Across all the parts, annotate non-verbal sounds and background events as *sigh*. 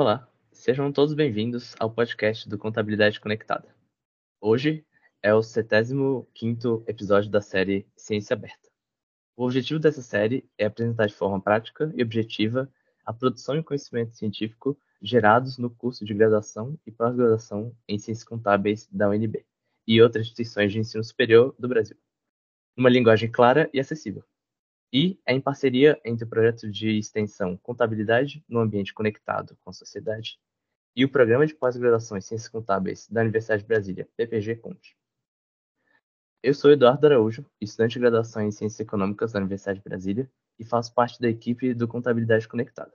Olá, sejam todos bem-vindos ao podcast do Contabilidade Conectada. Hoje é o 75º episódio da série Ciência Aberta. O objetivo dessa série é apresentar de forma prática e objetiva a produção e conhecimento científico gerados no curso de graduação e pós-graduação em Ciências Contábeis da UNB e outras instituições de ensino superior do Brasil, numa linguagem clara e acessível. E é em parceria entre o projeto de extensão Contabilidade no Ambiente Conectado com a Sociedade e o Programa de Pós-Graduação em Ciências Contábeis da Universidade de Brasília, PPG Conte. Eu sou Eduardo Araújo, estudante de graduação em Ciências Econômicas da Universidade de Brasília e faço parte da equipe do Contabilidade Conectada.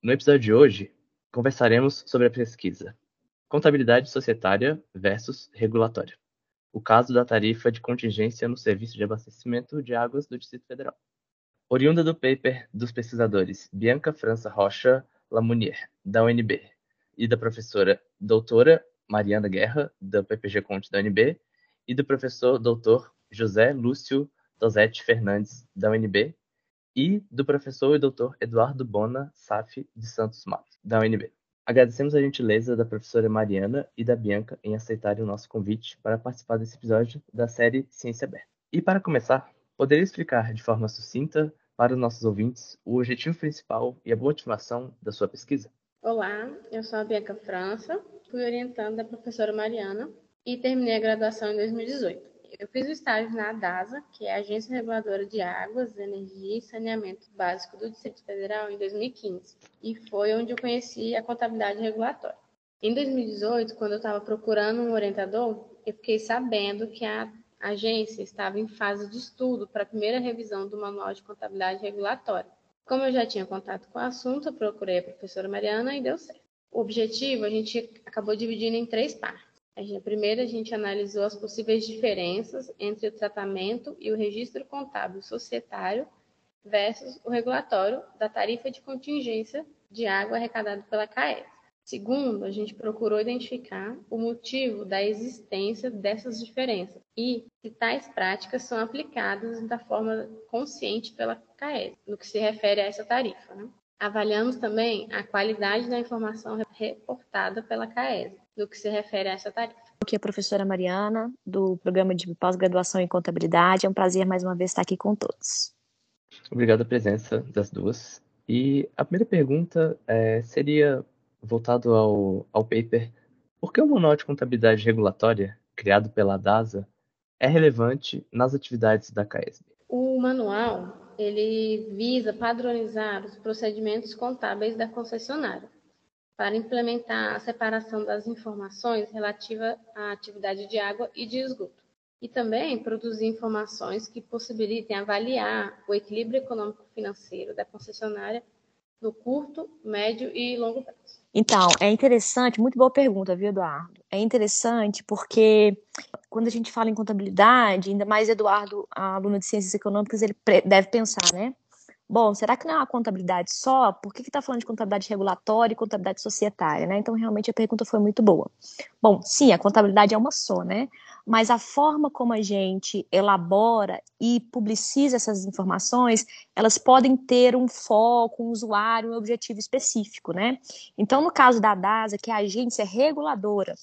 No episódio de hoje, conversaremos sobre a pesquisa Contabilidade Societária versus Regulatória, o caso da tarifa de contingência no Serviço de Abastecimento de Águas do Distrito Federal. Oriunda do paper dos pesquisadores Bianca França Rocha Lamounier, da UNB, e da professora doutora Mariana Guerra, da PPG Conte da UNB, e do professor doutor José Lúcio Dosetti Fernandes, da UNB, e do professor e doutor Eduardo Bona Saf de Santos Matos, da UNB. Agradecemos a gentileza da professora Mariana e da Bianca em aceitarem o nosso convite para participar desse episódio da série Ciência Aberta. E para começar, poderia explicar de forma sucinta para os nossos ouvintes o objetivo principal e a motivação da sua pesquisa? Olá, eu sou a Bianca França, fui orientando da professora Mariana e terminei a graduação em 2018. Eu fiz o estágio na ADASA, que é a Agência Reguladora de Águas, Energia e Saneamento Básico do Distrito Federal, em 2015, e foi onde eu conheci a contabilidade regulatória. Em 2018, quando eu estava procurando um orientador, eu fiquei sabendo que a agência estava em fase de estudo para a primeira revisão do Manual de Contabilidade Regulatória. Como eu já tinha contato com o assunto, eu procurei a professora Mariana e deu certo. O objetivo a gente acabou dividindo em três partes. A primeira, a gente analisou as possíveis diferenças entre o tratamento e o registro contábil societário versus o regulatório da tarifa de contingência de água arrecadado pela CAES. Segundo, a gente procurou identificar o motivo da existência dessas diferenças e se tais práticas são aplicadas da forma consciente pela CAES, no que se refere a essa tarifa. Né? Avaliamos também a qualidade da informação reportada pela CAES, no que se refere a essa tarifa. Aqui é a professora Mariana, do programa de pós-graduação em contabilidade. É um prazer mais uma vez estar aqui com todos. Obrigado a presença das duas. E a primeira pergunta é, seria voltado ao, ao paper. Por que o Manual de Contabilidade Regulatória, criado pela DASA, é relevante nas atividades da CAESB? O manual ele visa padronizar os procedimentos contábeis da concessionária para implementar a separação das informações relativa à atividade de água e de esgoto. E também produzir informações que possibilitem avaliar o equilíbrio econômico-financeiro da concessionária no curto, médio e longo prazo. Então, é interessante, muito boa pergunta, viu, Eduardo? É interessante porque quando a gente fala em contabilidade, ainda mais Eduardo, aluno de ciências econômicas, ele deve pensar, né? bom, será que não é uma contabilidade só? Por que está falando de contabilidade regulatória e contabilidade societária, né? Então, realmente, a pergunta foi muito boa. Bom, sim, a contabilidade é uma só, né? Mas a forma como a gente elabora e publiciza essas informações, elas podem ter um foco, um usuário, um objetivo específico, né? Então, no caso da DASA, que é a agência reguladora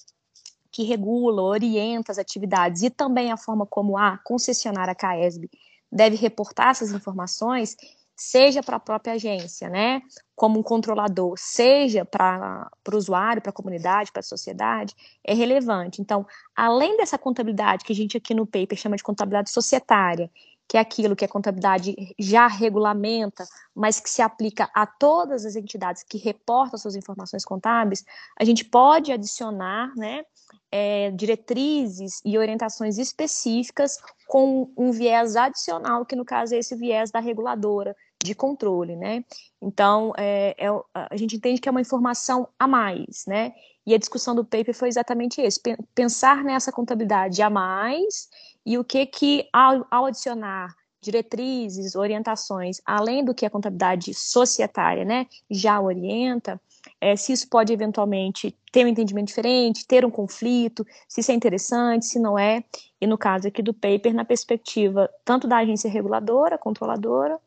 que regula, orienta as atividades e também a forma como a concessionária CAESB deve reportar essas informações, seja para a própria agência, né, como um controlador, seja para o usuário, para a comunidade, para a sociedade, é relevante. Então, além dessa contabilidade que a gente aqui no paper chama de contabilidade societária, que é aquilo que a contabilidade já regulamenta, mas que se aplica a todas as entidades que reportam suas informações contábeis, a gente pode adicionar né, é, diretrizes e orientações específicas com um viés adicional, que no caso é esse viés da reguladora, de controle, né? Então, é, é, a gente entende que é uma informação a mais, né? E a discussão do paper foi exatamente isso, pensar nessa contabilidade a mais e o que que, ao, ao adicionar diretrizes, orientações, além do que a contabilidade societária, né, já orienta, é, se isso pode eventualmente ter um entendimento diferente, ter um conflito, se isso é interessante, se não é, e no caso aqui do paper, na perspectiva tanto da agência reguladora, controladora,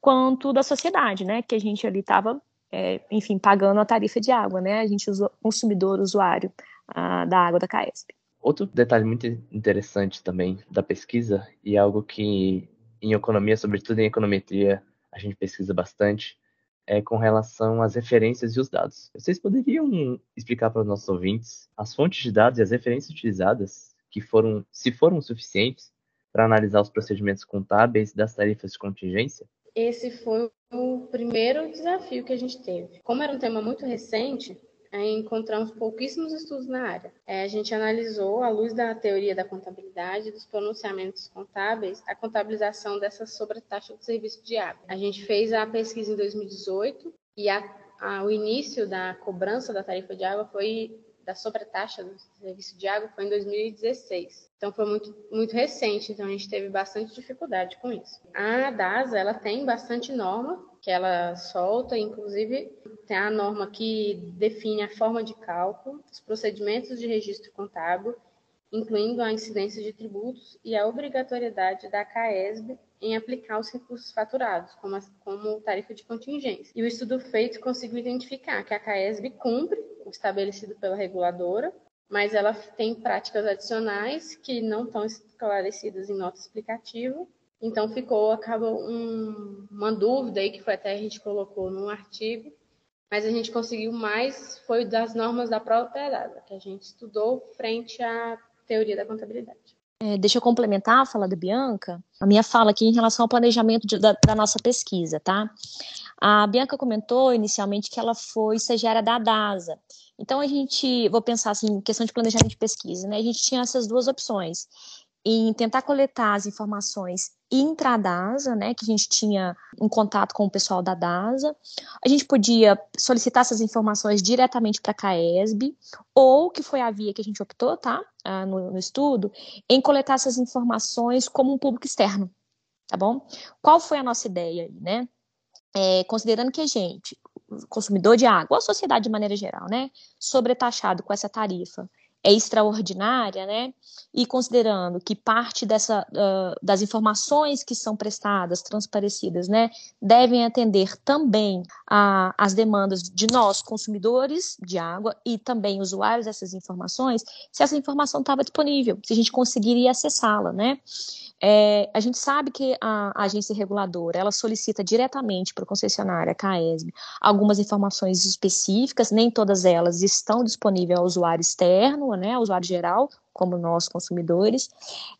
quanto da sociedade, né? Que a gente ali estava é, enfim, pagando a tarifa de água, né? A gente, consumidor, usuário a, da água da CAESP. Outro detalhe muito interessante também da pesquisa, e algo que em economia, sobretudo em econometria, a gente pesquisa bastante, é com relação às referências e os dados. Vocês poderiam explicar para os nossos ouvintes as fontes de dados e as referências utilizadas que foram, se foram suficientes, para analisar os procedimentos contábeis das tarifas de contingência? Esse foi o primeiro desafio que a gente teve. Como era um tema muito recente, é, encontramos pouquíssimos estudos na área. É, a gente analisou, à luz da teoria da contabilidade, dos pronunciamentos contábeis, a contabilização dessa sobretaxa do serviço de água. A gente fez a pesquisa em 2018 e a, a, o início da cobrança da tarifa de água foi da sobretaxa do serviço de água foi em 2016. Então foi muito, muito recente, então a gente teve bastante dificuldade com isso. A DASA, ela tem bastante norma que ela solta, inclusive tem a norma que define a forma de cálculo, os procedimentos de registro contábil, incluindo a incidência de tributos e a obrigatoriedade da CAESB em aplicar os recursos faturados, como, a, como tarifa de contingência. E o estudo feito conseguiu identificar que a CAESB cumpre o estabelecido pela reguladora, mas ela tem práticas adicionais que não estão esclarecidas em nota explicativa. Então ficou, acaba um, uma dúvida aí que foi até a gente colocou num artigo, mas a gente conseguiu mais foi das normas da própria data, que a gente estudou frente à teoria da contabilidade. É, deixa eu complementar a fala da Bianca, a minha fala aqui em relação ao planejamento de, da, da, nossa pesquisa, tá? A Bianca comentou inicialmente que ela foi estagiária da DASA. Então, a gente, vou pensar assim, questão de planejamento de pesquisa, né? A gente tinha essas duas opções em tentar coletar as informações intra-DASA, né, que a gente tinha um contato com o pessoal da DASA. A gente podia solicitar essas informações diretamente para a CAESB, ou, que foi a via que a gente optou, tá, ah, no, no estudo, em coletar essas informações como um público externo, tá bom? Qual foi a nossa ideia, né? É, considerando que a gente, consumidor de água, a sociedade de maneira geral, né, sobretaxado com essa tarifa, é extraordinária, né? E considerando que parte dessa, uh, das informações que são prestadas, transparecidas, né, devem atender também às demandas de nós, consumidores de água, e também usuários dessas informações, se essa informação estava disponível, se a gente conseguiria acessá-la, né? É, a gente sabe que a, agência reguladora ela solicita diretamente para o concessionário, a CAESB, algumas informações específicas, nem todas elas estão disponíveis ao usuário externo, né, ao usuário geral, como nós consumidores,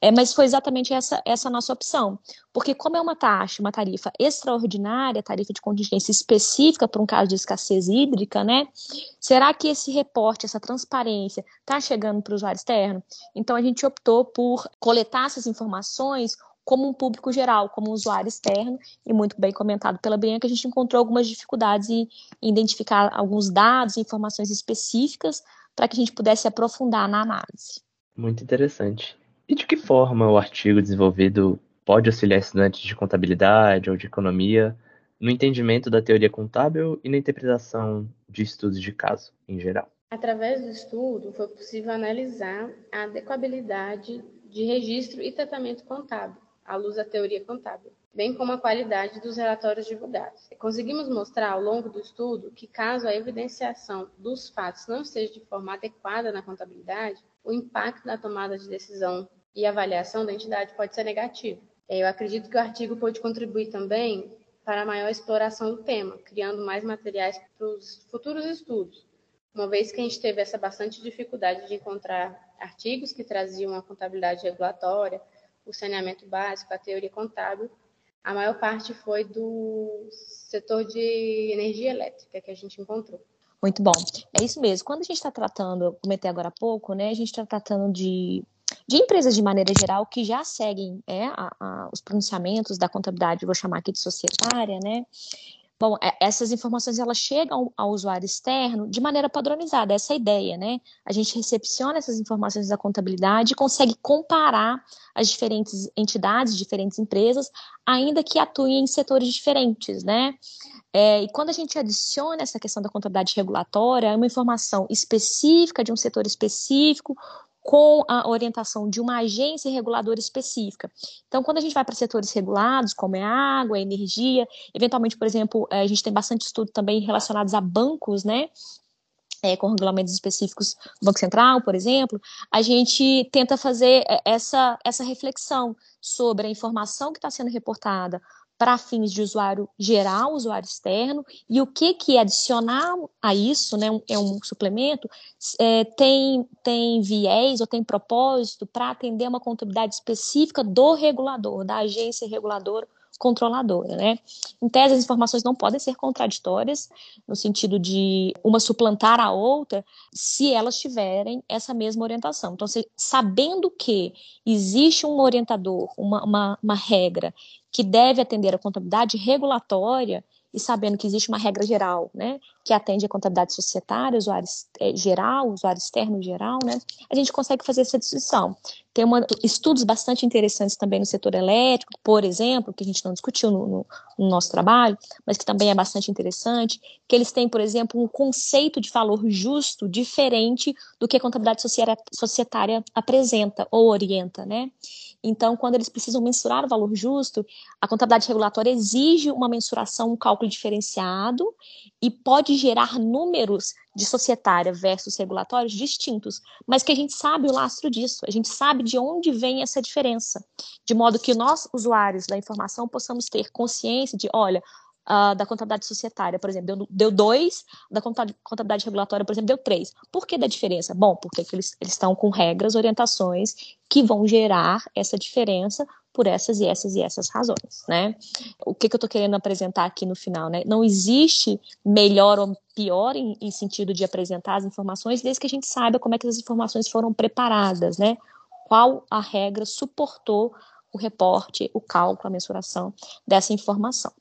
é, mas foi exatamente essa essa nossa opção, porque como é uma taxa, uma tarifa extraordinária, tarifa de contingência específica para um caso de escassez hídrica, né? Será que esse reporte, essa transparência, está chegando para o usuário externo? Então a gente optou por coletar essas informações como um público geral, como um usuário externo, e muito bem comentado pela Bianca, a gente encontrou algumas dificuldades em identificar alguns dados, informações específicas para que a gente pudesse aprofundar na análise. Muito interessante. E de que forma o artigo desenvolvido pode auxiliar estudantes de contabilidade ou de economia no entendimento da teoria contábil e na interpretação de estudos de caso em geral? Através do estudo, foi possível analisar a adequabilidade de registro e tratamento contábil, à luz da teoria contábil, bem como a qualidade dos relatórios divulgados. Conseguimos mostrar ao longo do estudo que, caso a evidenciação dos fatos não esteja de forma adequada na contabilidade, o impacto na tomada de decisão e avaliação da entidade pode ser negativo. Eu acredito que o artigo pode contribuir também para a maior exploração do tema, criando mais materiais para os futuros estudos, uma vez que a gente teve essa bastante dificuldade de encontrar artigos que traziam a contabilidade regulatória, o saneamento básico, a teoria contábil, a maior parte foi do setor de energia elétrica que a gente encontrou. Muito bom. É isso mesmo. Quando a gente está tratando, comentei agora há pouco, né? A gente está tratando de, de empresas de maneira geral que já seguem é, a, a, os pronunciamentos da contabilidade, vou chamar aqui de societária, né? Bom, é, essas informações elas chegam ao usuário externo de maneira padronizada, essa é a ideia, né? A gente recepciona essas informações da contabilidade e consegue comparar as diferentes entidades, diferentes empresas, ainda que atuem em setores diferentes, né? É, e quando a gente adiciona essa questão da contabilidade regulatória, é uma informação específica de um setor específico, com a orientação de uma agência reguladora específica. Então, quando a gente vai para setores regulados, como é água, energia, eventualmente, por exemplo, eh, a gente tem bastante estudo também relacionados a bancos, né? É, com regulamentos específicos do Banco Central, por exemplo, a gente tenta fazer eh, essa, essa reflexão sobre a informação que está sendo reportada para fins de usuário geral, usuário externo, e o que que adicionar a isso, né, é um suplemento, é, tem, tem viés ou tem propósito para atender uma contabilidade específica do regulador, da agência reguladora controladora, né? Em tese, as informações não podem ser contraditórias, no sentido de uma suplantar a outra, se elas tiverem essa mesma orientação. Então, se, sabendo que existe um orientador, uma, uma, uma regra que deve atender a contabilidade regulatória e sabendo que existe uma regra geral, né, que atende a contabilidade societária, usuário é, geral, usuário externo geral, né, a gente consegue fazer essa distinção. Tem uma, estudos bastante interessantes também no setor elétrico, por exemplo, que a gente não discutiu no, no, no nosso trabalho, mas que também é bastante interessante, que eles têm, por exemplo, um conceito de valor justo diferente do que a contabilidade societária apresenta ou orienta, né. Então, quando eles precisam mensurar o valor justo, a contabilidade regulatória exige uma mensuração, um cálculo diferenciado e pode gerar números de societária versus regulatórios distintos, mas que a gente sabe o lastro disso, a gente sabe de onde vem essa diferença, de modo que nós, usuários da informação, possamos ter consciência de, olha, uh, da contabilidade societária, por exemplo, deu, deu dois, da contabilidade regulatória, por exemplo, deu três. Por que da diferença? Bom, porque eles, eles estão com regras, orientações que vão gerar essa diferença por essas e essas e essas razões, né? O que, que eu estou querendo apresentar aqui no final, né? Não existe melhor ou pior em, em, sentido de apresentar as informações, desde que a gente saiba como é que as informações foram preparadas, né? Qual a regra suportou o reporte, o cálculo, a mensuração dessa informação.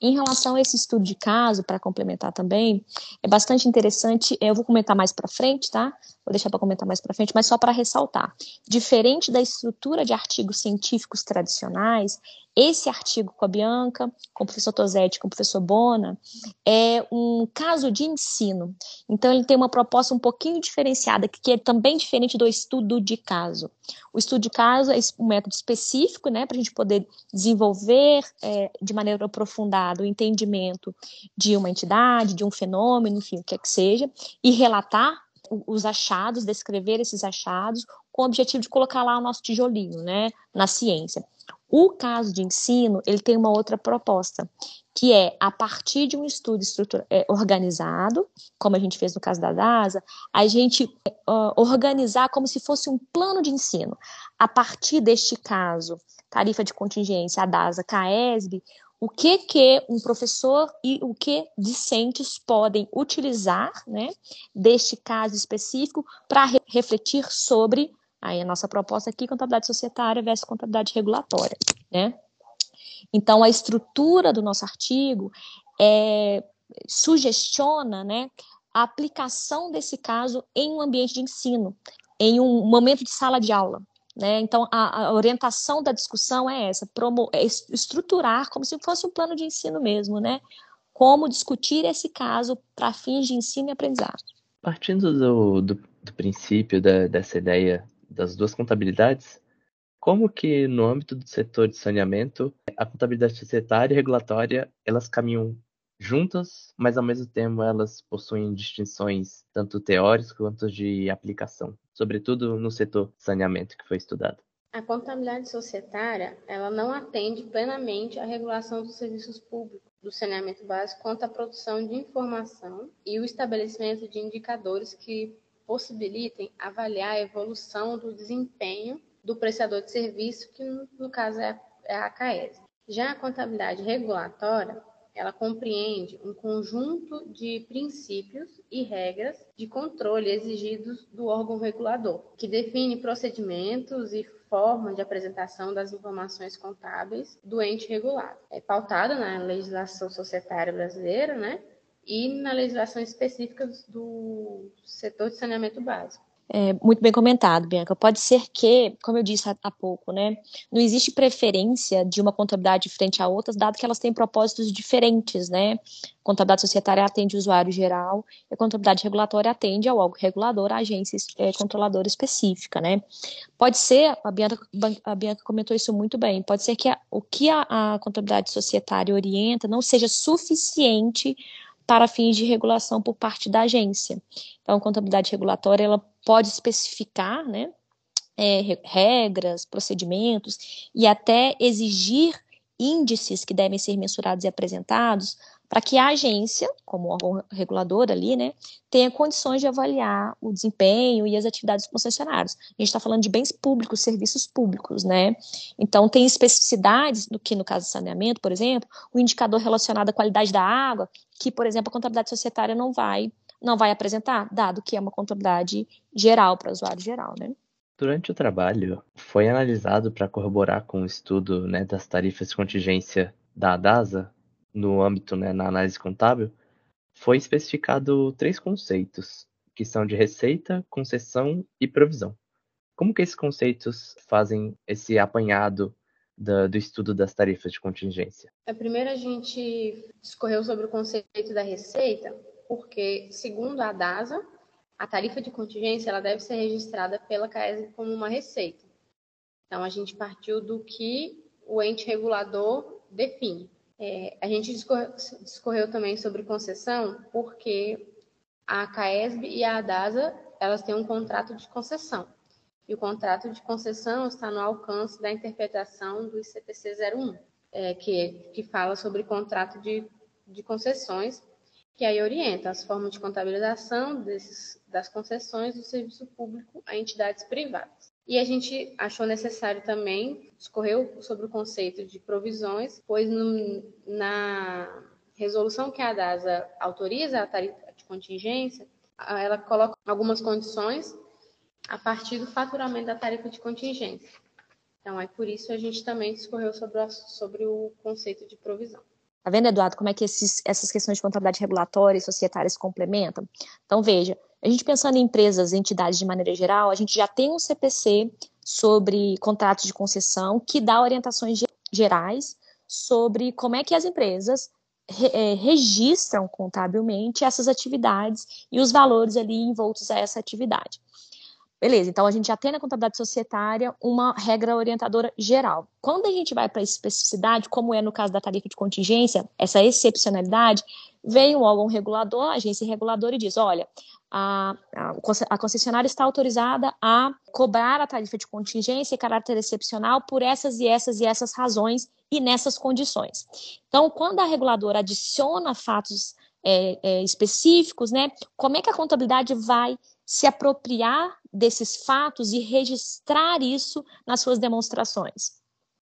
Em relação a esse estudo de caso, para complementar também, é bastante interessante, eu vou comentar mais para frente, tá? Vou deixar para comentar mais para frente, mas só para ressaltar. Diferente da estrutura de artigos científicos tradicionais, esse artigo com a Bianca, com o professor Tosetti, com o professor Bona, é um caso de ensino. Então, ele tem uma proposta um pouquinho diferenciada, que é também diferente do estudo de caso. O estudo de caso é um método específico, né, para a gente poder desenvolver é, de maneira aprofundada o entendimento de uma entidade, de um fenômeno, enfim, o que é que seja, e relatar os achados, descrever esses achados, com o objetivo de colocar lá o nosso tijolinho, né, na ciência. O caso de ensino, ele tem uma outra proposta, que é, a partir de um estudo é, organizado, como a gente fez no caso da DASA, a gente uh, organizar como se fosse um plano de ensino. A partir deste caso, tarifa de contingência, a DASA, CAESB, o que que um professor e o que discentes podem utilizar, né, deste caso específico para re refletir sobre Aí a nossa proposta aqui, contabilidade societária versus contabilidade regulatória, né? Então, a estrutura do nosso artigo é, sugestiona né, a aplicação desse caso em um ambiente de ensino, em um momento de sala de aula. Né? Então, a, a orientação da discussão é essa, promo, é estruturar como se fosse um plano de ensino mesmo, né? Como discutir esse caso para fins de ensino e aprendizagem. Partindo do, do, do princípio da, dessa ideia das duas contabilidades, como que no âmbito do setor de saneamento, a contabilidade societária e regulatória, elas caminham juntas, mas ao mesmo tempo elas possuem distinções tanto teóricas quanto de aplicação, sobretudo no setor saneamento que foi estudado. A contabilidade societária, ela não atende plenamente à regulação dos serviços públicos do saneamento básico quanto à produção de informação e o estabelecimento de indicadores que possibilitem avaliar a evolução do desempenho do prestador de serviço, que no caso é a CAES. Já a contabilidade regulatória, ela compreende um conjunto de princípios e regras de controle exigidos do órgão regulador, que define procedimentos e forma de apresentação das informações contábeis do ente regulado. É pautada na legislação societária brasileira, né? E na legislação específica do setor de saneamento básico. É, muito bem comentado, Bianca. Pode ser que, como eu disse há, há, pouco, né, não existe preferência de uma contabilidade frente a outras, dado que elas têm propósitos diferentes, né? Contabilidade societária atende o usuário geral, e a contabilidade regulatória atende ao órgão regulador, a agência é, controladora específica, né? Pode ser, a Bianca, a Bianca comentou isso muito bem, pode ser que a, o que a, a contabilidade societária orienta não seja suficiente para fins de regulação por parte da agência. Então, a contabilidade regulatória ela pode especificar, né, é, regras, procedimentos e até exigir índices que devem ser mensurados e apresentados para que a agência, como órgão regulador ali, né, tenha condições de avaliar o desempenho e as atividades dos concessionários. A gente está falando de bens públicos, serviços públicos, né? Então, tem especificidades, no que no caso do saneamento, por exemplo, o indicador relacionado à qualidade da água, que, por exemplo, a contabilidade societária não vai, não vai apresentar, dado que é uma contabilidade geral para usuário geral, né? Durante o trabalho, foi analisado para corroborar com o estudo né, das tarifas de contingência da ADASA, no âmbito, né, na análise contábil, foi especificado três conceitos, que são de receita, concessão e provisão. Como que esses conceitos fazem esse apanhado do estudo das tarifas de contingência? A primeira a gente discorreu sobre o conceito da receita, porque, segundo a DASA, a tarifa de contingência ela deve ser registrada pela CAES como uma receita. Então, a gente partiu do que o ente regulador define. É, a gente discorreu, também sobre concessão, porque a CAESB e a ADASA elas têm um contrato de concessão. E o contrato de concessão está no alcance da interpretação do ICPC 01, é, que, que fala sobre contrato de, de concessões, que aí orienta as formas de contabilização desses, das concessões do serviço público a entidades privadas. E a gente achou necessário também discorrer sobre o conceito de provisões, pois no, na resolução que a DASA autoriza a tarifa de contingência, ela coloca algumas condições a partir do faturamento da tarifa de contingência. Então, é por isso a gente também discorreu sobre o, sobre o conceito de provisão. Tá vendo, Eduardo, como é que esses, essas questões de contabilidade regulatória e societária se complementam? Então, veja, a gente pensando em empresas, entidades de maneira geral, a gente já tem um CPC sobre contratos de concessão que dá orientações gerais sobre como é que as empresas re, é, registram contabilmente essas atividades e os valores ali envoltos a essa atividade. Beleza, então a gente já tem na contabilidade societária uma regra orientadora geral. Quando a gente vai para a especificidade, como é no caso da tarifa de contingência, essa excepcionalidade, vem o órgão regulador, agência reguladora e diz: olha, a, a, concessionária está autorizada a cobrar a tarifa de contingência e caráter excepcional por essas e essas e essas razões e nessas condições. Então, quando a reguladora adiciona fatos é, é, específicos, né, como é que a contabilidade vai se apropriar desses fatos e registrar isso nas suas demonstrações?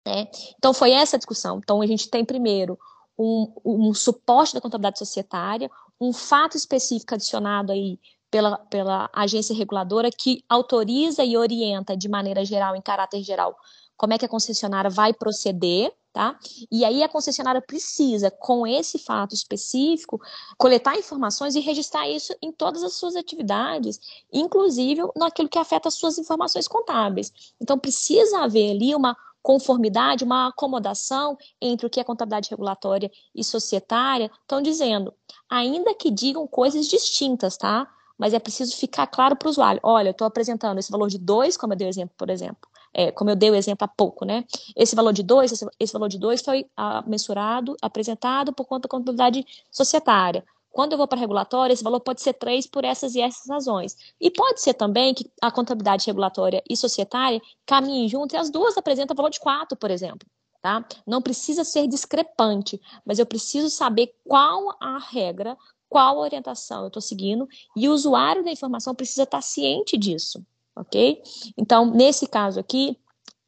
Né? Então, foi essa a discussão. Então, a gente tem primeiro um, um suporte da contabilidade societária, um fato específico adicionado aí pela, pela agência reguladora que autoriza e orienta de maneira geral, em caráter geral, como é que a concessionária vai proceder, tá? E aí a concessionária precisa, com esse fato específico, coletar informações e registrar isso em todas as suas atividades, inclusive naquilo que afeta as suas informações contábeis. Então precisa haver ali uma conformidade, uma acomodação entre o que é contabilidade regulatória e societária, estão dizendo, ainda que digam coisas distintas, tá? Mas é preciso ficar claro para o usuário. Olha, eu estou apresentando esse valor de 2, como eu dei o exemplo, por exemplo. É, como eu dei o exemplo há pouco, né? Esse valor de 2, esse, esse, valor de 2 foi ah, mensurado, apresentado por conta da contabilidade societária. Quando eu vou para regulatória, esse valor pode ser 3 por essas e essas razões. E pode ser também que a contabilidade regulatória e societária caminhem junto e as duas apresentam valor de 4, por exemplo. Tá? Não precisa ser discrepante, mas eu preciso saber qual a regra, qual a orientação eu estou seguindo e o usuário da informação precisa estar ciente disso, ok? Então, nesse caso aqui,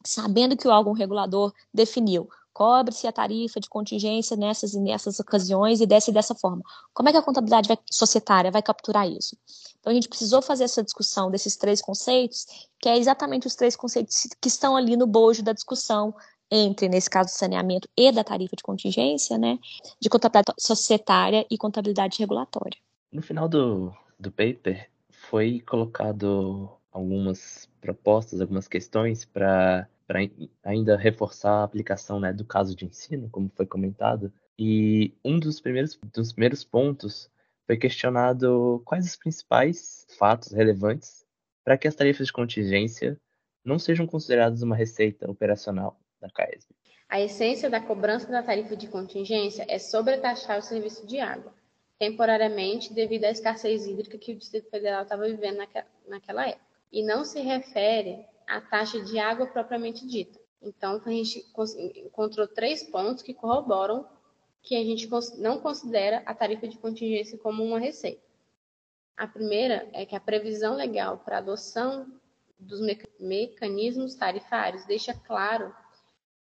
sabendo que o órgão regulador definiu cobre-se a tarifa de contingência nessas e nessas ocasiões e desce dessa forma. Como é que a contabilidade vai, societária vai capturar isso? Então, a gente precisou fazer essa discussão desses três conceitos, que é exatamente os três conceitos que estão ali no bojo da discussão entre, nesse caso, saneamento e da tarifa de contingência, né, de contabilidade societária e contabilidade regulatória. No final do, do paper, foi colocado algumas propostas, algumas questões para ainda reforçar a aplicação né, do caso de ensino, como foi comentado. E um dos primeiros, dos primeiros pontos foi questionado quais os principais fatos relevantes para que as tarifas de contingência não sejam consideradas uma receita operacional da CAESB. A essência da cobrança da tarifa de contingência é sobretaxar o serviço de água, temporariamente devido à escassez hídrica que o Distrito Federal estava vivendo naquela época, e não se refere à taxa de água propriamente dita. Então, a gente encontrou três pontos que corroboram que a gente não considera a tarifa de contingência como uma receita. A primeira é que a previsão legal para adoção dos mecanismos tarifários deixa claro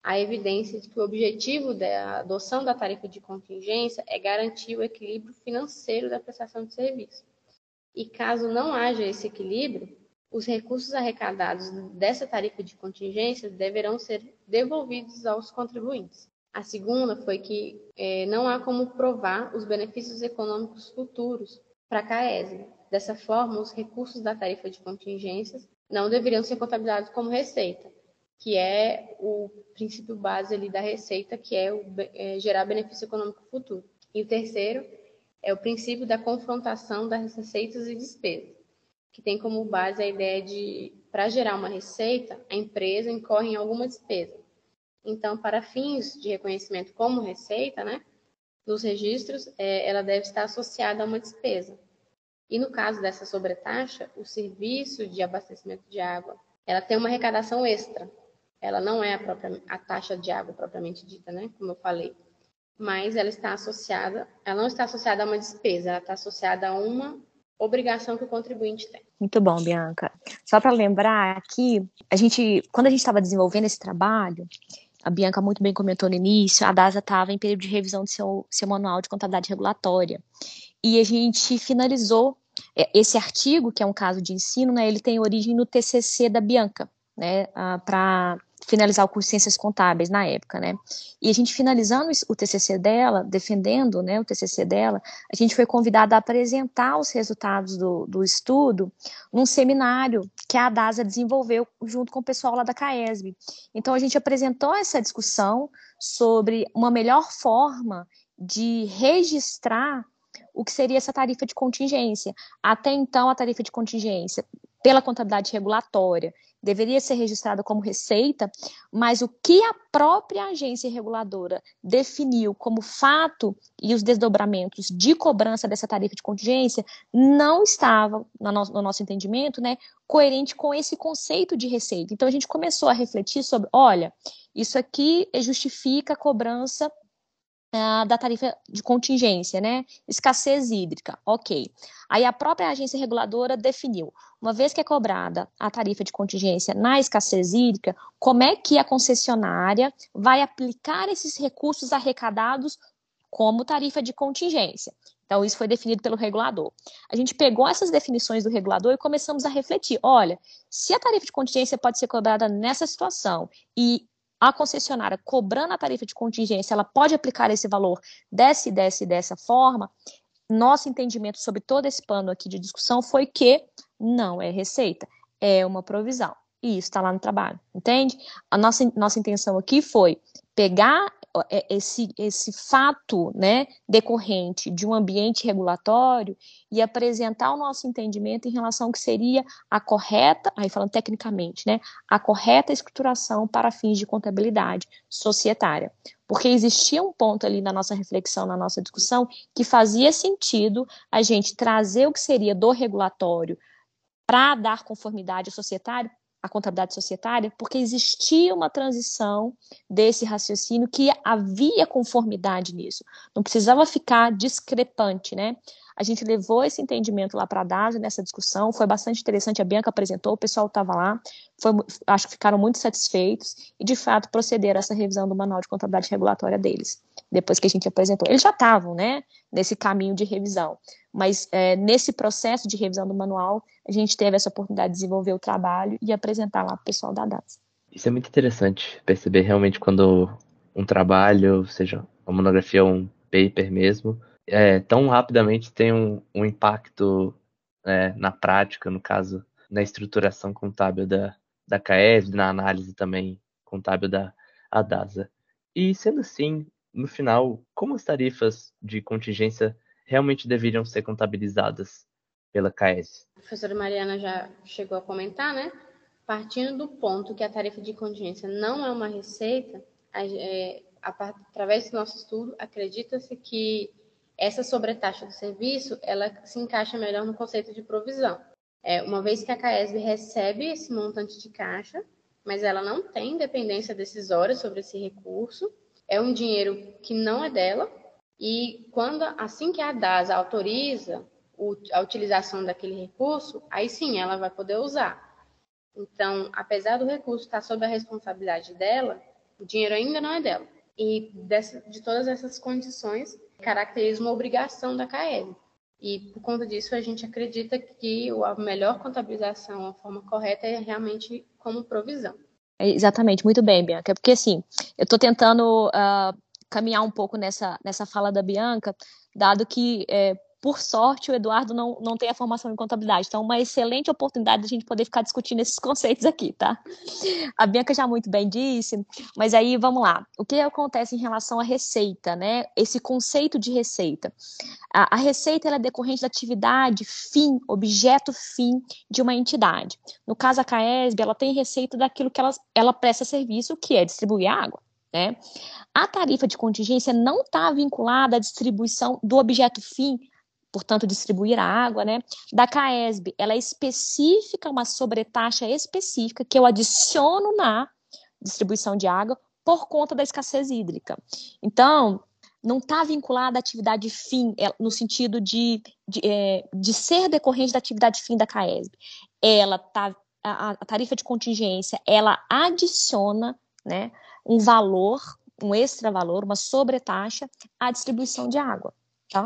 a evidência de que o objetivo da adoção da tarifa de contingência é garantir o equilíbrio financeiro da prestação de serviço. E caso não haja esse equilíbrio, os recursos arrecadados dessa tarifa de contingência deverão ser devolvidos aos contribuintes. A segunda foi que é, não há como provar os benefícios econômicos futuros para a CAESB. Dessa forma, os recursos da tarifa de contingências não deveriam ser contabilizados como receita, que é o princípio base ali da receita, que é, o, é gerar benefício econômico futuro. E o terceiro é o princípio da confrontação das receitas e despesas, que tem como base a ideia de, para gerar uma receita, a empresa incorre em alguma despesa. Então, para fins de reconhecimento como receita, né, nos registros, é, ela deve estar associada a uma despesa. E no caso dessa sobretaxa, o serviço de abastecimento de água, ela tem uma arrecadação extra, ela não é a, própria, a taxa de água propriamente dita, né? Como eu falei. Mas ela está associada, ela não está associada a uma despesa, ela está associada a uma obrigação que o contribuinte tem. Muito bom, Bianca. Só para lembrar aqui, a gente, quando a gente estava desenvolvendo esse trabalho, a Bianca muito bem comentou no início, a DASA estava em período de revisão do seu, seu manual de contabilidade regulatória. E a gente finalizou é, esse artigo, que é um caso de ensino, né, ele tem origem no TCC da Bianca, né, para finalizar o curso de Ciências Contábeis na época, né? E a gente finalizando o TCC dela, defendendo, né, o TCC dela, a gente foi convidada a apresentar os resultados do, do estudo num seminário que a DASA desenvolveu junto com o pessoal lá da CAESB. Então a gente apresentou essa discussão sobre uma melhor forma de registrar o que seria essa tarifa de contingência. Até então, a tarifa de contingência, pela contabilidade regulatória, deveria ser registrada como receita, mas o que a própria agência reguladora definiu como fato e os desdobramentos de cobrança dessa tarifa de contingência não estava, no nosso, no nosso entendimento, né, coerente com esse conceito de receita. Então a gente começou a refletir sobre, olha, isso aqui justifica a cobrança da tarifa de contingência, né? Escassez hídrica, ok. Aí a própria agência reguladora definiu, uma vez que é cobrada a tarifa de contingência na escassez hídrica, como é que a concessionária vai aplicar esses recursos arrecadados como tarifa de contingência. Então, isso foi definido pelo regulador. A gente pegou essas definições do regulador e começamos a refletir: olha, se a tarifa de contingência pode ser cobrada nessa situação e a concessionária cobrando a tarifa de contingência, ela pode aplicar esse valor dessa e dessa e dessa forma, nosso entendimento sobre todo esse pano aqui de discussão foi que não é receita, é uma provisão. E isso está lá no trabalho, entende? A nossa, nossa intenção aqui foi pegar esse, esse fato né, decorrente de um ambiente regulatório e apresentar o nosso entendimento em relação ao que seria a correta, aí falando tecnicamente, né, a correta escrituração para fins de contabilidade societária. Porque existia um ponto ali na nossa reflexão, na nossa discussão, que fazia sentido a gente trazer o que seria do regulatório para dar conformidade societário, a contabilidade societária, porque existia uma transição desse raciocínio que havia conformidade nisso. Não precisava ficar discrepante, né? A gente levou esse entendimento lá para a DASA nessa discussão, foi bastante interessante, a Bianca apresentou, o pessoal estava lá, foi, acho que ficaram muito satisfeitos e, de fato, procederam a essa revisão do manual de contabilidade regulatória deles, depois que a gente apresentou. Eles já estavam, né, nesse caminho de revisão, mas é, nesse processo de revisão do manual, a gente teve essa oportunidade de desenvolver o trabalho e apresentar lá para o pessoal da DASA. Isso é muito interessante, perceber realmente quando um trabalho, seja uma monografia ou um paper mesmo, é, tão rapidamente tem um, um impacto é, na prática, no caso na estruturação contábil da, da CAES, na análise também contábil da ADASA. E sendo assim, no final, como as tarifas de contingência realmente deveriam ser contabilizadas pela CAES? A professora Mariana já chegou a comentar, né? Partindo do ponto que a tarifa de contingência não é uma receita, é, através do nosso estudo, acredita-se que essa sobretaxa do serviço ela se encaixa melhor no conceito de provisão. É, uma vez que a CAESB recebe esse montante de caixa, mas ela não tem dependência decisória sobre esse recurso, é um dinheiro que não é dela, e quando assim que a DASA autoriza a utilização daquele recurso, aí sim ela vai poder usar. Então, apesar do recurso estar sob a responsabilidade dela, o dinheiro ainda não é dela. E dessa, de todas essas condições, caracteriza uma obrigação da CAEL. E por conta disso, a gente acredita que a melhor contabilização, a forma correta é realmente como provisão. Exatamente, muito bem, Bianca. Porque assim, eu estou tentando uh, caminhar um pouco nessa, nessa fala da Bianca, dado que é, por sorte, o Eduardo não, não tem a formação em contabilidade. Então, uma excelente oportunidade de a gente poder ficar discutindo esses *laughs* conceitos aqui, tá? A Bianca já muito bem disse, mas aí vamos lá. O que acontece em relação à receita, né? Esse conceito de receita. A, a receita é decorrente da atividade fim, objeto fim de uma entidade. No caso, a CAESB, ela tem receita daquilo que ela, ela presta serviço, que é distribuir água. Né? A tarifa de contingência não está vinculada à distribuição do objeto fim portanto, distribuir a água, né? Da CAESB, ela é específica, uma sobretaxa específica que eu adiciono na distribuição de água por conta da escassez hídrica. Então, não está vinculada à atividade fim, é, no sentido de, de, é, de, ser decorrente da atividade fim da CAESB. Ela tá, a, a tarifa de contingência, ela adiciona né, um valor, um extra valor, uma sobretaxa à distribuição de água. Tá?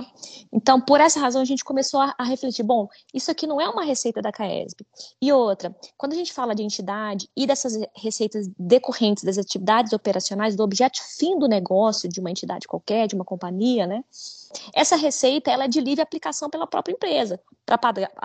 Então, por essa razão, a gente começou a, a, refletir: bom, isso aqui não é uma receita da CAESB. E outra, quando a gente fala de entidade e dessas receitas decorrentes das atividades operacionais, do objeto fim do negócio de uma entidade qualquer, de uma companhia, né? Essa receita ela é de livre aplicação pela própria empresa, para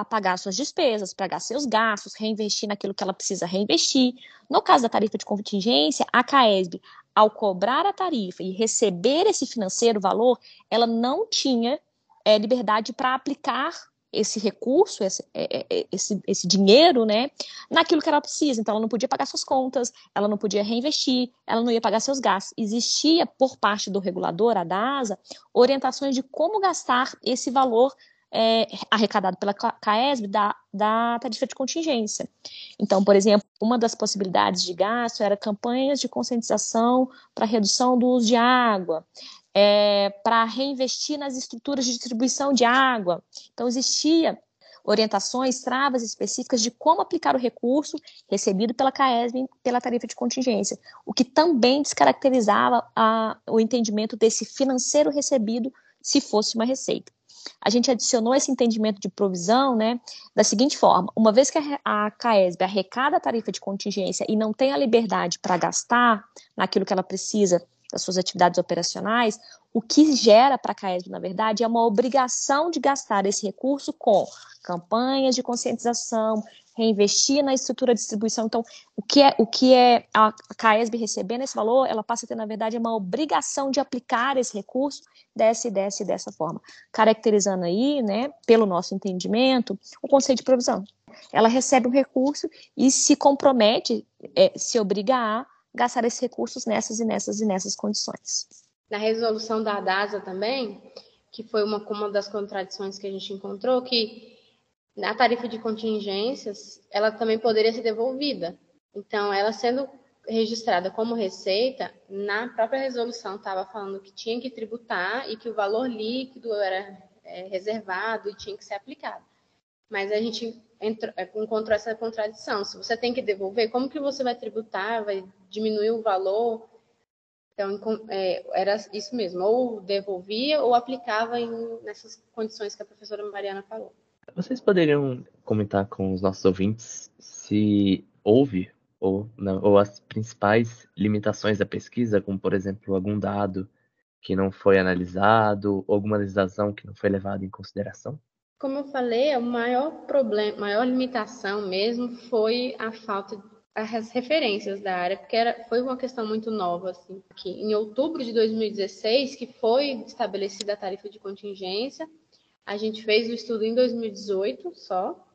pagar suas despesas, pagar seus gastos, reinvestir naquilo que ela precisa reinvestir. No caso da tarifa de contingência, a CAESB ao cobrar a tarifa e receber esse financeiro valor, ela não tinha é, liberdade para aplicar esse recurso, esse, é, é, esse, esse dinheiro, né, naquilo que ela precisa. Então, ela não podia pagar suas contas, ela não podia reinvestir, ela não ia pagar seus gastos. Existia, por parte do regulador, a DASA, orientações de como gastar esse valor é, arrecadado pela CAESB da, da tarifa de contingência. Então, por exemplo, uma das possibilidades de gasto era campanhas de conscientização para redução do uso de água, é, para reinvestir nas estruturas de distribuição de água. Então, existia orientações, travas específicas de como aplicar o recurso recebido pela CAESB pela tarifa de contingência, o que também descaracterizava a, o entendimento desse financeiro recebido se fosse uma receita a gente adicionou esse entendimento de provisão, né, da seguinte forma: uma vez que a CAESB arrecada a tarifa de contingência e não tem a liberdade para gastar naquilo que ela precisa das suas atividades operacionais, o que gera para a CAESB, na verdade, é uma obrigação de gastar esse recurso com campanhas de conscientização, reinvestir na estrutura de distribuição. Então, o que é, o que é a CAESB recebendo esse valor, ela passa a ter, na verdade, uma obrigação de aplicar esse recurso dessa e dessa e dessa forma, caracterizando aí, né, pelo nosso entendimento, o conceito de provisão. Ela recebe um recurso e se compromete, é, se obriga a gastar esses recursos nessas e nessas e nessas condições. Na resolução da DASA também, que foi uma, uma das contradições que a gente encontrou, que na tarifa de contingências, ela também poderia ser devolvida. Então, ela sendo registrada como receita, na própria resolução estava falando que tinha que tributar e que o valor líquido era é, reservado e tinha que ser aplicado. Mas a gente entrou, é, encontrou essa contradição. Se você tem que devolver, como que você vai tributar? Vai diminuir o valor? Então, é, era isso mesmo, ou devolvia ou aplicava em, nessas condições que a professora Mariana falou. Vocês poderiam comentar com os nossos ouvintes se houve ou, não, ou as principais limitações da pesquisa, como por exemplo algum dado que não foi analisado, alguma legislação que não foi levada em consideração? Como eu falei, o maior problema, maior limitação mesmo foi a falta as referências da área, porque era, foi uma questão muito nova, assim, que em outubro de 2016, que foi estabelecida a tarifa de contingência, a gente fez o estudo em 2018 só,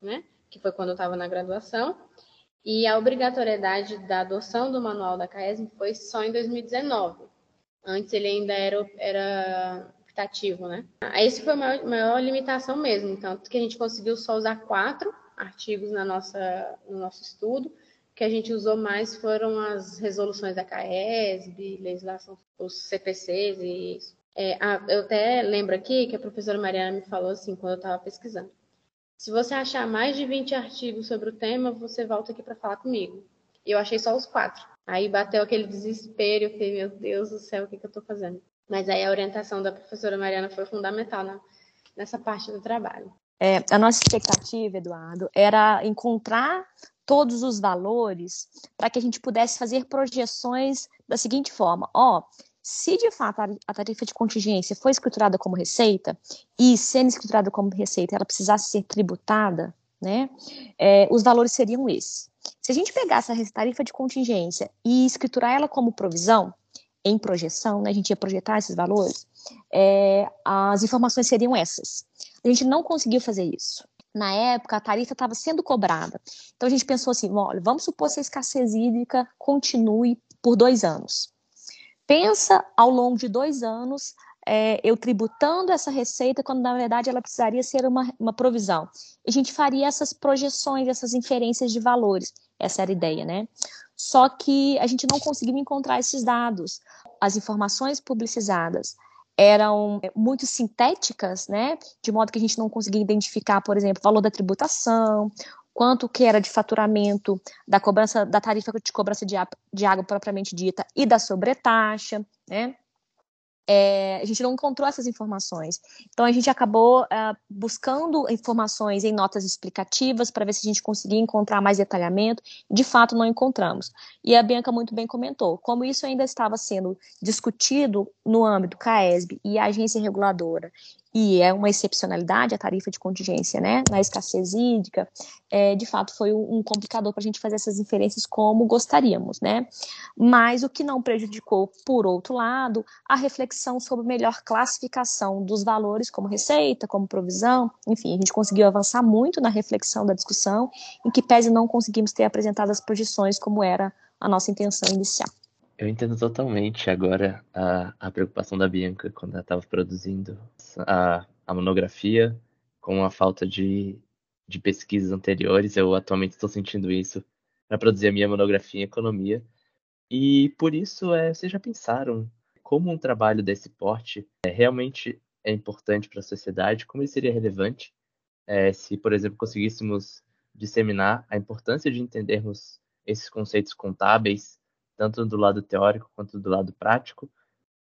né, que foi quando eu estava na graduação, e a obrigatoriedade da adoção do manual da CAESM foi só em 2019. Antes ele ainda era, era optativo, né? Essa foi a maior, maior limitação mesmo, tanto que a gente conseguiu só usar quatro artigos na nossa, no nosso estudo. O que a gente usou mais foram as resoluções da CAESB, legislação, os CPCs e É, eu até lembro aqui que a professora Mariana me falou assim, quando eu estava pesquisando. Se você achar mais de 20 artigos sobre o tema, você volta aqui para falar comigo. Eu achei só os quatro. Aí bateu aquele desespero, eu falei, meu Deus do céu, o que, que eu estou fazendo? Mas aí a orientação da professora Mariana foi fundamental na, nessa parte do trabalho. É, a nossa expectativa, Eduardo, era encontrar todos os valores para que a gente pudesse fazer projeções da seguinte forma: ó, se de fato a tarifa de contingência foi escriturada como receita, e sendo escriturada como receita ela precisasse ser tributada, né, é, os valores seriam esses. Se a gente pegasse essa tarifa de contingência e escriturar ela como provisão, em projeção, né, a gente ia projetar esses valores, é, as informações seriam essas. A gente não conseguiu fazer isso. Na época, a tarifa estava sendo cobrada. Então, a gente pensou assim: olha, vamos supor que a escassez hídrica continue por dois anos. Pensa ao longo de dois anos é, eu tributando essa receita, quando na verdade ela precisaria ser uma, uma provisão. A gente faria essas projeções, essas inferências de valores. Essa era a ideia, né? Só que a gente não conseguiu encontrar esses dados. As informações publicizadas eram muito sintéticas, né? De modo que a gente não conseguia identificar, por exemplo, o valor da tributação, quanto que era de faturamento da cobrança da tarifa de cobrança de, de água propriamente dita e da sobretaxa, né? É, a gente não encontrou essas informações. Então, a gente acabou uh, buscando informações em notas explicativas para ver se a gente conseguia encontrar mais detalhamento. De fato, não encontramos. E a Bianca muito bem comentou: como isso ainda estava sendo discutido no âmbito CAESB e a agência reguladora e é uma excepcionalidade a tarifa de contingência, né, na escassez hídrica, é, de fato foi um complicador para a gente fazer essas inferências como gostaríamos, né, mas o que não prejudicou, por outro lado, a reflexão sobre melhor classificação dos valores como receita, como provisão, enfim, a gente conseguiu avançar muito na reflexão da discussão, em que pese não conseguimos ter apresentado as projeções como era a nossa intenção inicial. Eu entendo totalmente agora a, a preocupação da Bianca quando ela estava produzindo a, a monografia com a falta de, de pesquisas anteriores. Eu atualmente estou sentindo isso para produzir a minha monografia em economia. E por isso, é, vocês já pensaram como um trabalho desse porte é, realmente é importante para a sociedade? Como ele seria relevante é, se, por exemplo, conseguíssemos disseminar a importância de entendermos esses conceitos contábeis tanto do lado teórico quanto do lado prático,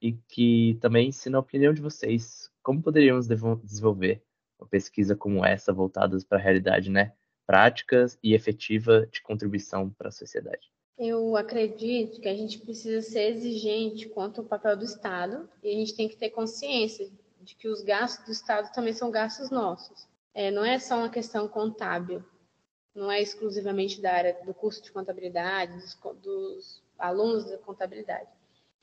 e que também, se na opinião de vocês, como poderíamos desenvolver uma pesquisa como essa voltada para a realidade, né, práticas e efetiva de contribuição para a sociedade? Eu acredito que a gente precisa ser exigente quanto ao papel do Estado e a gente tem que ter consciência de que os gastos do Estado também são gastos nossos. É, não é só uma questão contábil, não é exclusivamente da área do curso de contabilidade, dos, dos alunos da contabilidade.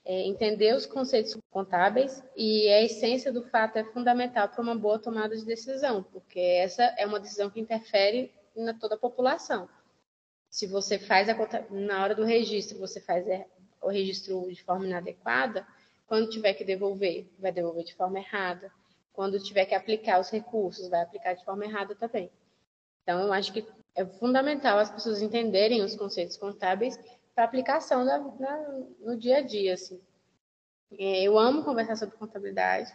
É, entender os conceitos contábeis e a essência do fato é fundamental para uma boa tomada de decisão, porque essa é uma decisão que interfere na toda a população. Se você faz a na hora do registro, você faz é, o registro de forma inadequada, quando tiver que devolver, vai devolver de forma errada. Quando tiver que aplicar os recursos, vai aplicar de forma errada também. Então, eu acho que é fundamental as pessoas entenderem os conceitos contábeis para aplicação da, no dia a dia. Assim. Eu amo conversar sobre contabilidade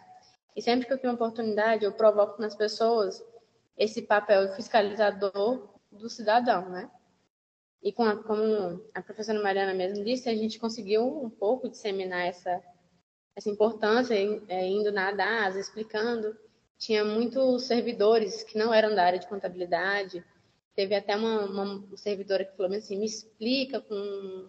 e sempre que eu tenho oportunidade, eu provoco nas pessoas esse papel fiscalizador do cidadão, né? E com a, como a professora Mariana mesmo disse, a gente conseguiu um pouco disseminar essa, essa importância, é, indo na DAS, explicando. Tinha muitos servidores que não eram da área de contabilidade, Teve até uma, uma servidora que falou assim: me explica com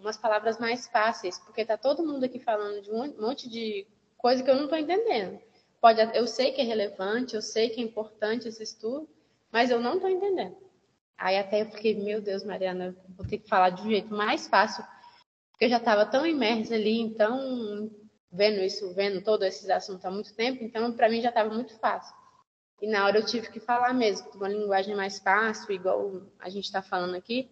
umas palavras mais fáceis, porque tá todo mundo aqui falando de um monte de coisa que eu não estou entendendo. pode, eu sei que é relevante, eu sei que é importante esse estudo, mas eu não estou entendendo. Aí até eu fiquei, meu Deus, Mariana, vou ter que falar de um jeito mais fácil, porque eu já estava tão imersa ali, então vendo isso, vendo todos esses assuntos há muito tempo, então para mim já estava muito fácil. E na hora eu tive que falar mesmo, com uma linguagem mais fácil, igual a gente está falando aqui,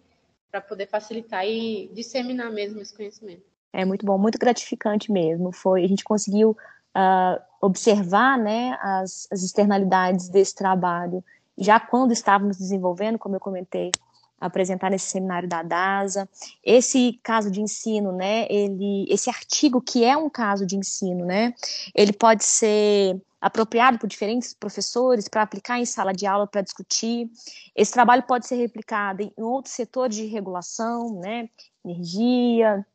para poder facilitar e disseminar mesmo esse conhecimento. É muito bom, muito gratificante mesmo. Foi, a gente conseguiu uh, observar, né, as, as externalidades desse trabalho já quando estávamos desenvolvendo, como eu comentei, apresentar nesse seminário da DASA. Esse caso de ensino, né, ele, esse artigo que é um caso de ensino, né, ele pode ser apropriado por diferentes professores para aplicar em sala de aula para discutir. Esse trabalho pode ser replicado em outros setores de regulação, né, energia,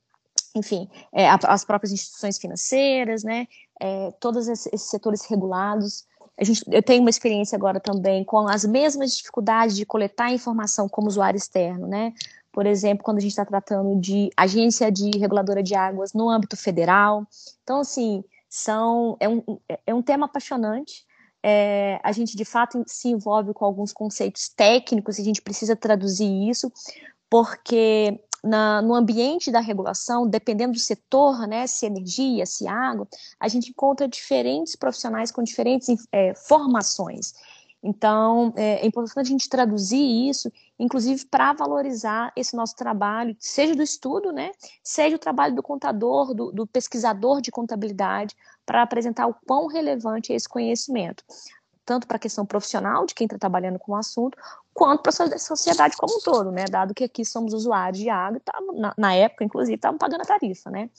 enfim, é, as próprias instituições financeiras, né, é, todos esses setores regulados a gente, eu tenho uma experiência agora também com as mesmas dificuldades de coletar informação como usuário externo, né? Por exemplo, quando a gente está tratando de agência de reguladora de águas no âmbito federal. Então, assim, são, é, um, é um tema apaixonante. É, a gente, de fato, se envolve com alguns conceitos técnicos e a gente precisa traduzir isso, porque na, no ambiente da regulação, dependendo do setor, né, se energia, se água, a gente encontra diferentes profissionais com diferentes é, formações. Então, é, é importante a gente traduzir isso, inclusive para valorizar esse nosso trabalho, seja do estudo, né, seja o trabalho do contador, do, do pesquisador de contabilidade, para apresentar o quão relevante é esse conhecimento tanto para a questão profissional de quem está trabalhando com o assunto, quanto para a sociedade como um todo, né? Dado que aqui somos usuários de água, tá, na, na época, inclusive, estavam pagando a tarifa, né?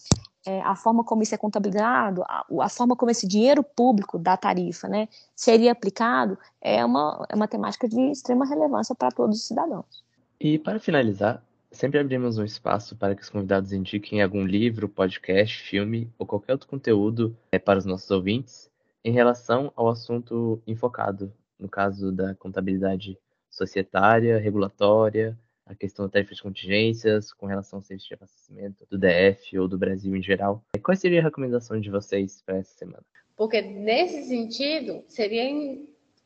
É, a forma como isso é contabilizado, a, a, forma como esse dinheiro público da tarifa, né, seria aplicado, é uma, é uma temática de extrema relevância para todos os cidadãos. E para finalizar, sempre abrimos um espaço para que os convidados indiquem algum livro, podcast, filme ou qualquer outro conteúdo é, para os nossos ouvintes em relação ao assunto enfocado, no caso da contabilidade societária, regulatória, a questão da tarifa de contingências, com relação ao serviço de abastecimento do DF ou do Brasil em geral. Qual seria a recomendação de vocês para essa semana? Porque nesse sentido, seria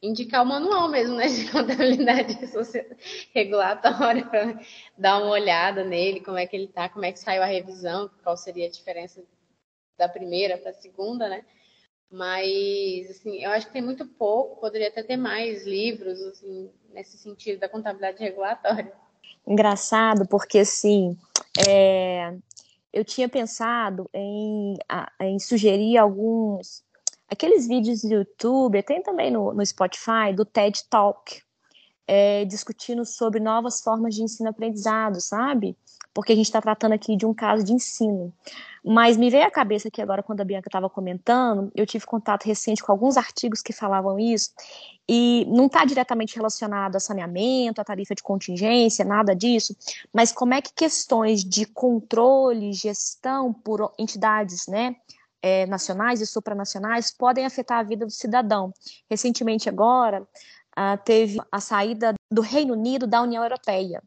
indicar o manual mesmo, né, de *laughs* contabilidade regulatória para dar uma olhada nele, como é que ele está, como é que saiu a revisão, qual seria a diferença da primeira para a segunda, né? Mas, assim, eu acho que tem muito pouco, poderia até ter mais livros, assim, nesse sentido da contabilidade regulatória. Engraçado, porque, assim, é, eu tinha pensado em, em sugerir alguns, aqueles vídeos do YouTube, tem também no, no Spotify, do TED Talk, é, discutindo sobre novas formas de ensino-aprendizado, sabe? Porque a gente está tratando aqui de um caso de ensino. Mas me veio à cabeça aqui agora, quando a Bianca estava comentando, eu tive contato recente com alguns artigos que falavam isso, e não está diretamente relacionado a saneamento, a tarifa de contingência, nada disso, mas como é que questões de controle, gestão por entidades, né, é, nacionais e supranacionais podem afetar a vida do cidadão. Recentemente agora, uh, teve a saída do Reino Unido da União Europeia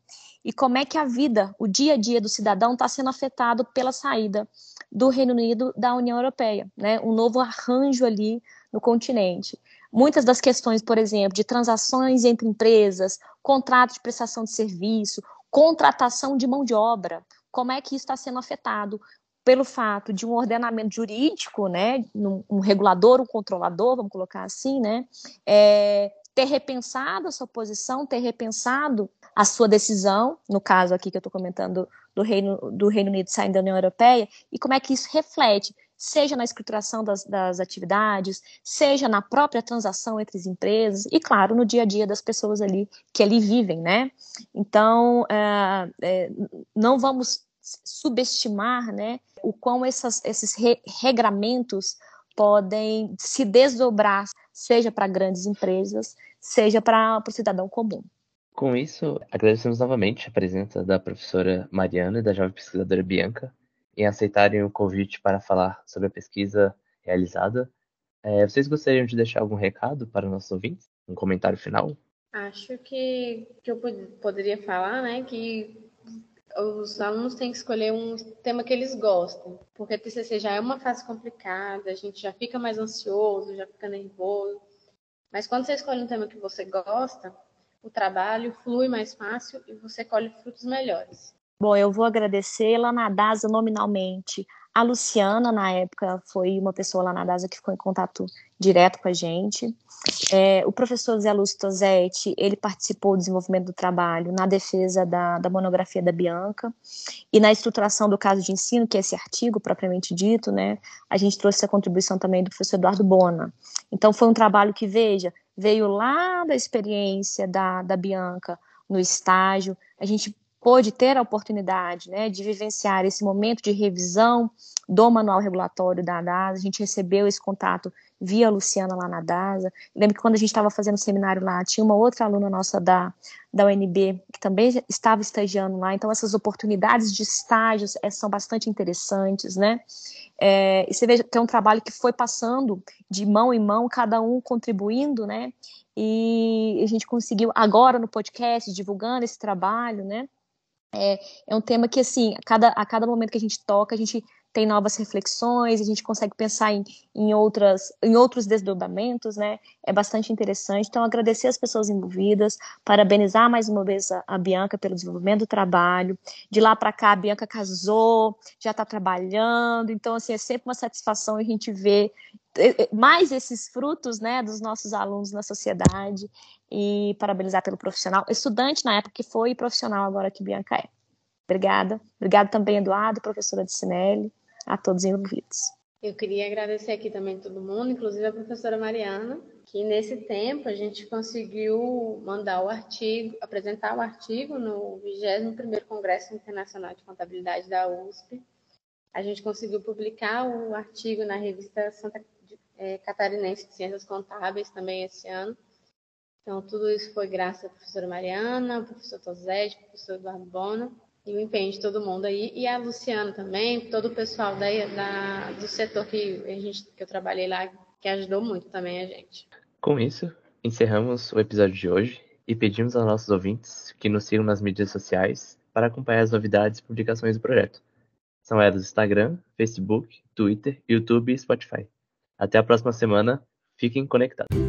e como é que a vida, o dia a dia do cidadão está sendo afetado pela saída do Reino Unido da União Europeia, né? Um novo arranjo ali no continente. Muitas das questões, por exemplo, de transações entre empresas, contratos de prestação de serviço, contratação de mão de obra, como é que isso está sendo afetado pelo fato de um ordenamento jurídico, né, um, regulador, um controlador, vamos colocar assim, né, é, ter repensado a sua posição, ter repensado a sua decisão, no caso aqui que eu estou comentando do Reino, do Reino Unido saindo da União Europeia, e como é que isso reflete, seja na escrituração das, das atividades, seja na própria transação entre as empresas, e claro, no dia a dia das pessoas ali que ali vivem, né? Então, é, é, não vamos subestimar, né, o quão essas, esses re, regramentos podem se desdobrar, seja para grandes empresas, seja para o cidadão comum. Com isso, agradecemos novamente a presença da professora Mariana e da jovem pesquisadora Bianca em aceitarem o convite para falar sobre a pesquisa realizada. É, vocês gostariam de deixar algum recado para os nossos ouvintes? Um comentário final? Acho que, que eu poderia falar, né, que os alunos têm que escolher um tema que eles gostem, porque TCC já é uma fase complicada, a gente já fica mais ansioso, já fica nervoso. Mas quando você escolhe um tema que você gosta, o trabalho flui mais fácil e você colhe frutos melhores. Bom, eu vou agradecer lá na DASA nominalmente a Luciana, na época, foi uma pessoa lá na DASA que ficou em contato direto com a gente. É, o professor Zé Lúcio Tosetti, ele participou do desenvolvimento do trabalho na defesa da, da, monografia da Bianca e na estruturação do caso de ensino, que é esse artigo propriamente dito, né? A gente trouxe a contribuição também do professor Eduardo Bona. Então, foi um trabalho que, veja, veio lá da experiência da, da Bianca no estágio, a gente pôde ter a oportunidade né, de vivenciar esse momento de revisão do manual regulatório da DASA. A gente recebeu esse contato via Luciana lá na DASA. lembro que quando a gente estava fazendo o seminário lá, tinha uma outra aluna nossa da, da UNB que também estava estagiando lá. Então, essas oportunidades de estágios é, são bastante interessantes, né? É, e você vê que é um trabalho que foi passando de mão em mão, cada um contribuindo, né? E a gente conseguiu, agora no podcast, divulgando esse trabalho, né? É, é um tema que, assim, a cada, a cada momento que a gente toca, a gente tem novas reflexões, a gente consegue pensar em, em, outras, em outros desdobramentos, né? É bastante interessante. Então, agradecer as pessoas envolvidas, parabenizar mais uma vez a, a Bianca pelo desenvolvimento do trabalho. De lá para cá, a Bianca casou, já está trabalhando. Então, assim, é sempre uma satisfação a gente ver eh, eh, mais esses frutos, né, dos nossos alunos na sociedade e parabenizar pelo profissional, estudante na época que foi e profissional agora que Bianca é. Obrigada. Obrigada também, Eduardo, professora de Cinelli, a todos envolvidos. Eu queria agradecer aqui também todo mundo, inclusive a professora Mariana, que nesse tempo a gente conseguiu mandar o artigo, apresentar o artigo no 21º Congresso Internacional de Contabilidade da USP. A gente conseguiu publicar o artigo na revista Santa é, Catarinense de Ciências Contábeis também esse ano. Então, tudo isso foi graças à professora Mariana, ao professor Tosete, ao professor Eduardo Bona e o empenho de todo mundo aí, e a Luciana também, todo o pessoal da, da, do setor que, a gente, que eu trabalhei lá, que ajudou muito também a gente. Com isso, encerramos o episódio de hoje e pedimos aos nossos ouvintes que nos sigam nas mídias sociais para acompanhar as novidades e publicações do projeto. São elas Instagram, Facebook, Twitter, YouTube e Spotify. Até a próxima semana. Fiquem conectados.